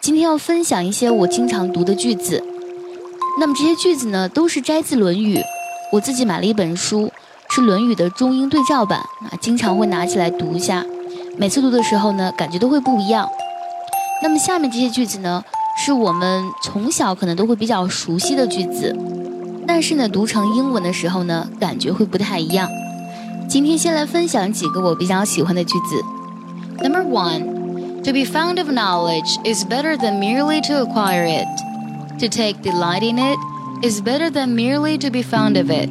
今天要分享一些我经常读的句子。那么这些句子呢，都是摘自《论语》。我自己买了一本书，是《论语》的中英对照版啊，经常会拿起来读一下。每次读的时候呢，感觉都会不一样。那么下面这些句子呢，是我们从小可能都会比较熟悉的句子，但是呢，读成英文的时候呢，感觉会不太一样。今天先来分享几个我比较喜欢的句子。Number one, to be fond of knowledge is better than merely to acquire it. To take delight in it is better than merely to be fond of it.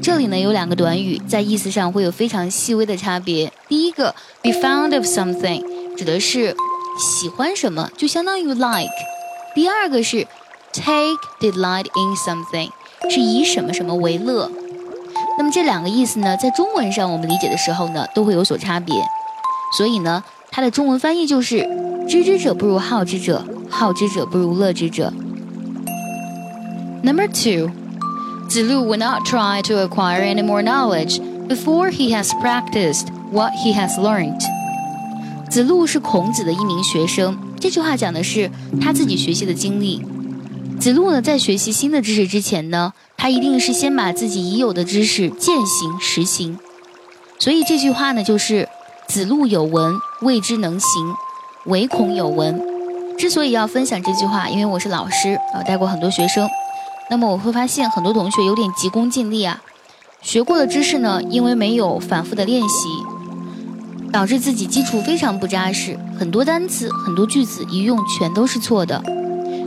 这里呢有两个短语，在意思上会有非常细微的差别。第一个，be fond of something，指的是喜欢什么，就相当于 like。第二个是 take delight in something，是以什么什么为乐。那么这两个意思呢，在中文上我们理解的时候呢，都会有所差别。所以呢， 它的中文翻译就是“知之者不如好之者，好之者不如乐之者”。Number two, 子路 will not try to acquire any more knowledge before he has practiced what he has learned. 子路是孔子的一名学生，这句话讲的是他自己学习的经历。子路呢，在学习新的知识之前呢，他一定是先把自己已有的知识践行实行。所以这句话呢，就是子路有闻，未知能行，唯恐有闻。之所以要分享这句话，因为我是老师啊，带过很多学生。那么我会发现很多同学有点急功近利啊，学过的知识呢，因为没有反复的练习，导致自己基础非常不扎实，很多单词、很多句子一用全都是错的。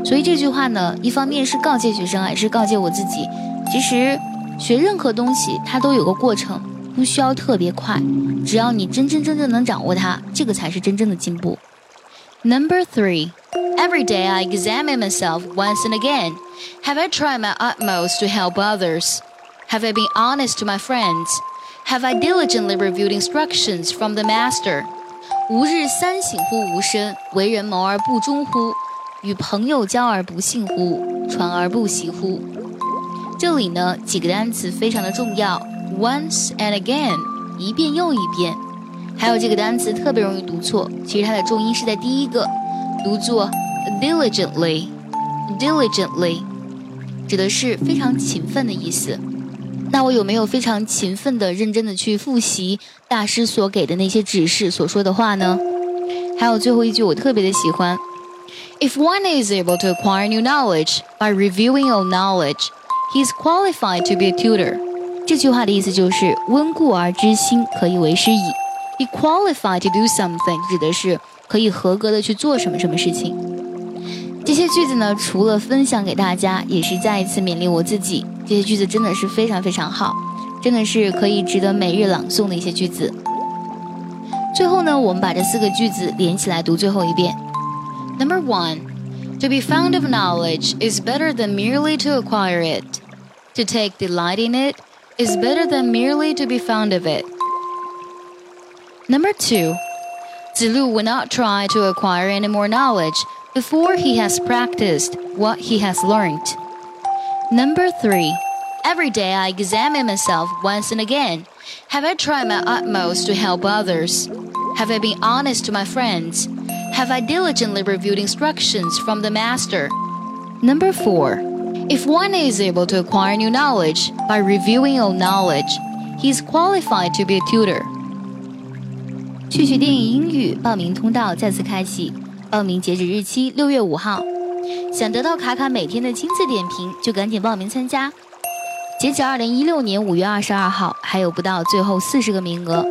所以这句话呢，一方面是告诫学生，也是告诫我自己，其实学任何东西它都有个过程。不需要特别快，只要你真真正正能掌握它，这个才是真正的进步。Number three, every day I examine myself once and again. Have I tried my utmost to help others? Have I been honest to my friends? Have I diligently reviewed instructions from the master? 吾日三省乎吾身：为人谋而不忠乎？与朋友交而不信乎？传而不习乎？这里呢，几个单词非常的重要。 Once and again，一遍又一遍。还有这个单词特别容易读错，其实它的重音是在第一个，读作 diligently。diligently 指的是非常勤奋的意思。那我有没有非常勤奋的、认真的去复习大师所给的那些指示所说的话呢？还有最后一句我特别的喜欢：If one is able to acquire new knowledge by reviewing old knowledge, he is qualified to be a tutor. 这句话的意思就是温故而知新，可以为师矣。Be qualified to do something，指的是可以合格的去做什么什么事情。这些句子呢，除了分享给大家，也是再一次勉励我自己。这些句子真的是非常非常好，真的是可以值得每日朗诵的一些句子。最后呢，我们把这四个句子连起来读最后一遍。Number one, to be fond of knowledge is better than merely to acquire it. To take delight in it is better than merely to be fond of it. Number two, Zilu will not try to acquire any more knowledge before he has practiced what he has learned. Number three, every day I examine myself once and again. Have I tried my utmost to help others? Have I been honest to my friends? Have I diligently reviewed instructions from the master? Number four, if one is able to acquire new knowledge by reviewing old knowledge, he is qualified to be a tutor. 趣趣电影英语报名通道再次开启，报名截止日期六月五号。想得到卡卡每天的亲自点评，就赶紧报名参加。截止二零一六年五月二十二号，还有不到最后四十个名额。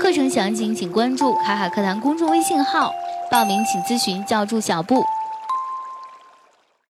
课程详情请关注卡卡课堂公众微信号，报名请咨询教助小布。